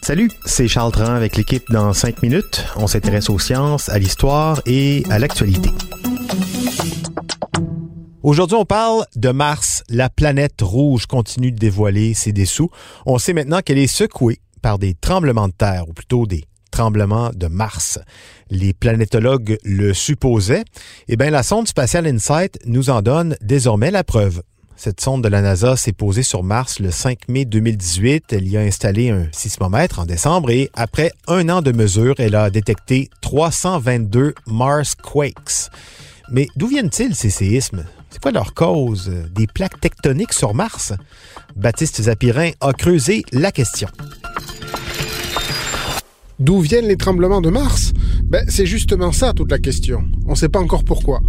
Salut, c'est Charles Tran avec l'équipe dans 5 minutes. On s'intéresse aux sciences, à l'histoire et à l'actualité. Aujourd'hui, on parle de Mars. La planète rouge continue de dévoiler ses dessous. On sait maintenant qu'elle est secouée par des tremblements de terre, ou plutôt des tremblements de Mars. Les planétologues le supposaient. Eh bien, la sonde spatiale InSight nous en donne désormais la preuve. Cette sonde de la NASA s'est posée sur Mars le 5 mai 2018. Elle y a installé un sismomètre en décembre et après un an de mesures, elle a détecté 322 Mars Quakes. Mais d'où viennent-ils ces séismes? C'est quoi leur cause? Des plaques tectoniques sur Mars? Baptiste Zapirin a creusé la question. D'où viennent les tremblements de Mars? Ben, C'est justement ça toute la question. On ne sait pas encore pourquoi.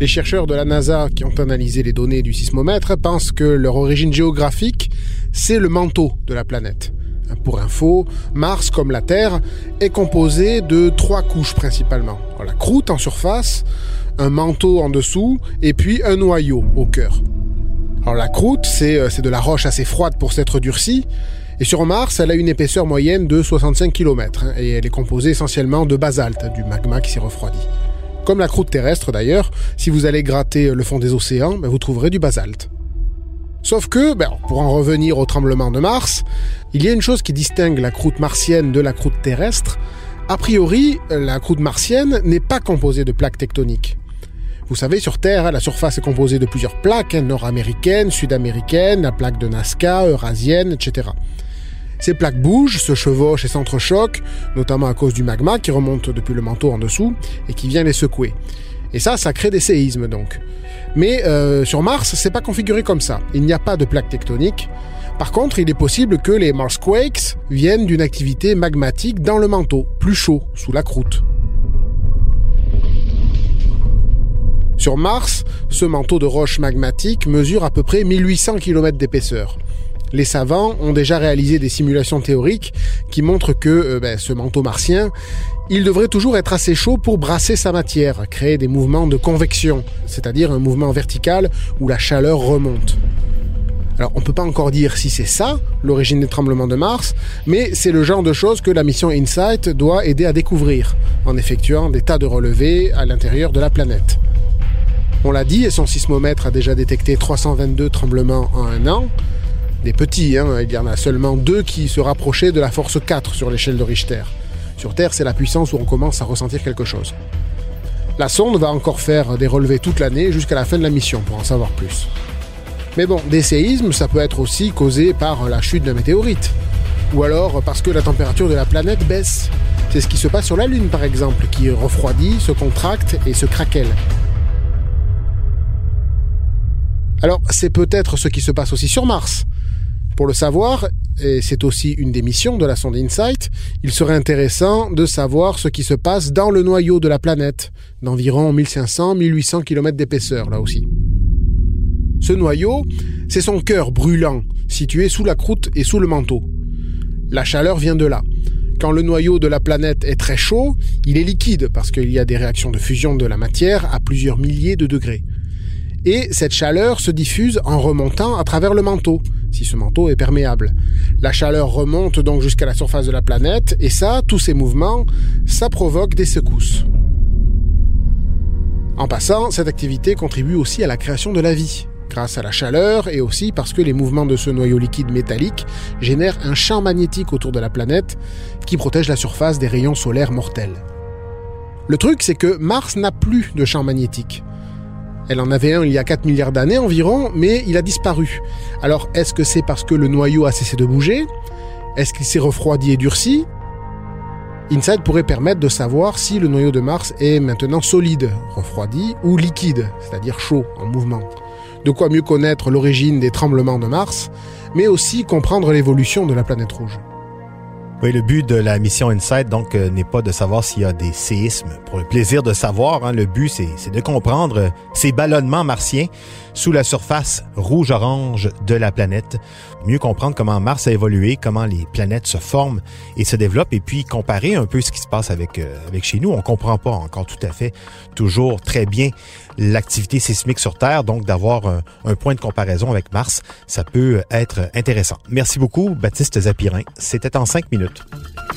Les chercheurs de la NASA qui ont analysé les données du sismomètre pensent que leur origine géographique, c'est le manteau de la planète. Pour info, Mars, comme la Terre, est composé de trois couches principalement. La croûte en surface, un manteau en dessous, et puis un noyau au cœur. Alors la croûte, c'est euh, de la roche assez froide pour s'être durcie, et sur Mars, elle a une épaisseur moyenne de 65 km, hein, et elle est composée essentiellement de basalte, du magma qui s'est refroidi. Comme la croûte terrestre d'ailleurs, si vous allez gratter le fond des océans, ben, vous trouverez du basalte. Sauf que, ben, pour en revenir au tremblement de Mars, il y a une chose qui distingue la croûte martienne de la croûte terrestre. A priori, la croûte martienne n'est pas composée de plaques tectoniques. Vous savez, sur Terre, la surface est composée de plusieurs plaques, hein, nord-américaines, sud-américaines, la plaque de Nazca, eurasienne, etc. Ces plaques bougent, se chevauchent et s'entrechoquent, notamment à cause du magma qui remonte depuis le manteau en dessous et qui vient les secouer. Et ça, ça crée des séismes donc. Mais euh, sur Mars, c'est pas configuré comme ça. Il n'y a pas de plaques tectoniques. Par contre, il est possible que les Marsquakes viennent d'une activité magmatique dans le manteau, plus chaud, sous la croûte. Sur Mars, ce manteau de roches magmatiques mesure à peu près 1800 km d'épaisseur les savants ont déjà réalisé des simulations théoriques qui montrent que euh, ben, ce manteau martien, il devrait toujours être assez chaud pour brasser sa matière, créer des mouvements de convection, c'est-à-dire un mouvement vertical où la chaleur remonte. Alors on ne peut pas encore dire si c'est ça, l'origine des tremblements de Mars, mais c'est le genre de choses que la mission InSight doit aider à découvrir, en effectuant des tas de relevés à l'intérieur de la planète. On l'a dit, et son sismomètre a déjà détecté 322 tremblements en un an, des petits. Hein. Il y en a seulement deux qui se rapprochaient de la force 4 sur l'échelle de Richter. Sur Terre, c'est la puissance où on commence à ressentir quelque chose. La sonde va encore faire des relevés toute l'année jusqu'à la fin de la mission pour en savoir plus. Mais bon, des séismes, ça peut être aussi causé par la chute d'un météorite. Ou alors parce que la température de la planète baisse. C'est ce qui se passe sur la Lune par exemple, qui refroidit, se contracte et se craquelle. Alors c'est peut-être ce qui se passe aussi sur Mars. Pour le savoir, et c'est aussi une des missions de la sonde InSight, il serait intéressant de savoir ce qui se passe dans le noyau de la planète, d'environ 1500-1800 km d'épaisseur là aussi. Ce noyau, c'est son cœur brûlant, situé sous la croûte et sous le manteau. La chaleur vient de là. Quand le noyau de la planète est très chaud, il est liquide parce qu'il y a des réactions de fusion de la matière à plusieurs milliers de degrés. Et cette chaleur se diffuse en remontant à travers le manteau, si ce manteau est perméable. La chaleur remonte donc jusqu'à la surface de la planète, et ça, tous ces mouvements, ça provoque des secousses. En passant, cette activité contribue aussi à la création de la vie, grâce à la chaleur et aussi parce que les mouvements de ce noyau liquide métallique génèrent un champ magnétique autour de la planète qui protège la surface des rayons solaires mortels. Le truc, c'est que Mars n'a plus de champ magnétique. Elle en avait un il y a 4 milliards d'années environ, mais il a disparu. Alors est-ce que c'est parce que le noyau a cessé de bouger? Est-ce qu'il s'est refroidi et durci? InSight pourrait permettre de savoir si le noyau de Mars est maintenant solide, refroidi, ou liquide, c'est-à-dire chaud, en mouvement. De quoi mieux connaître l'origine des tremblements de Mars, mais aussi comprendre l'évolution de la planète rouge. Oui, le but de la mission InSight, donc, euh, n'est pas de savoir s'il y a des séismes pour le plaisir de savoir. Hein. le but, c'est de comprendre euh, ces ballonnements martiens sous la surface rouge-orange de la planète. Mieux comprendre comment Mars a évolué, comment les planètes se forment et se développent, et puis comparer un peu ce qui se passe avec, euh, avec chez nous. On comprend pas encore tout à fait toujours très bien l'activité sismique sur Terre, donc d'avoir un, un, point de comparaison avec Mars, ça peut être intéressant. Merci beaucoup, Baptiste Zapirin. C'était en cinq minutes. findet.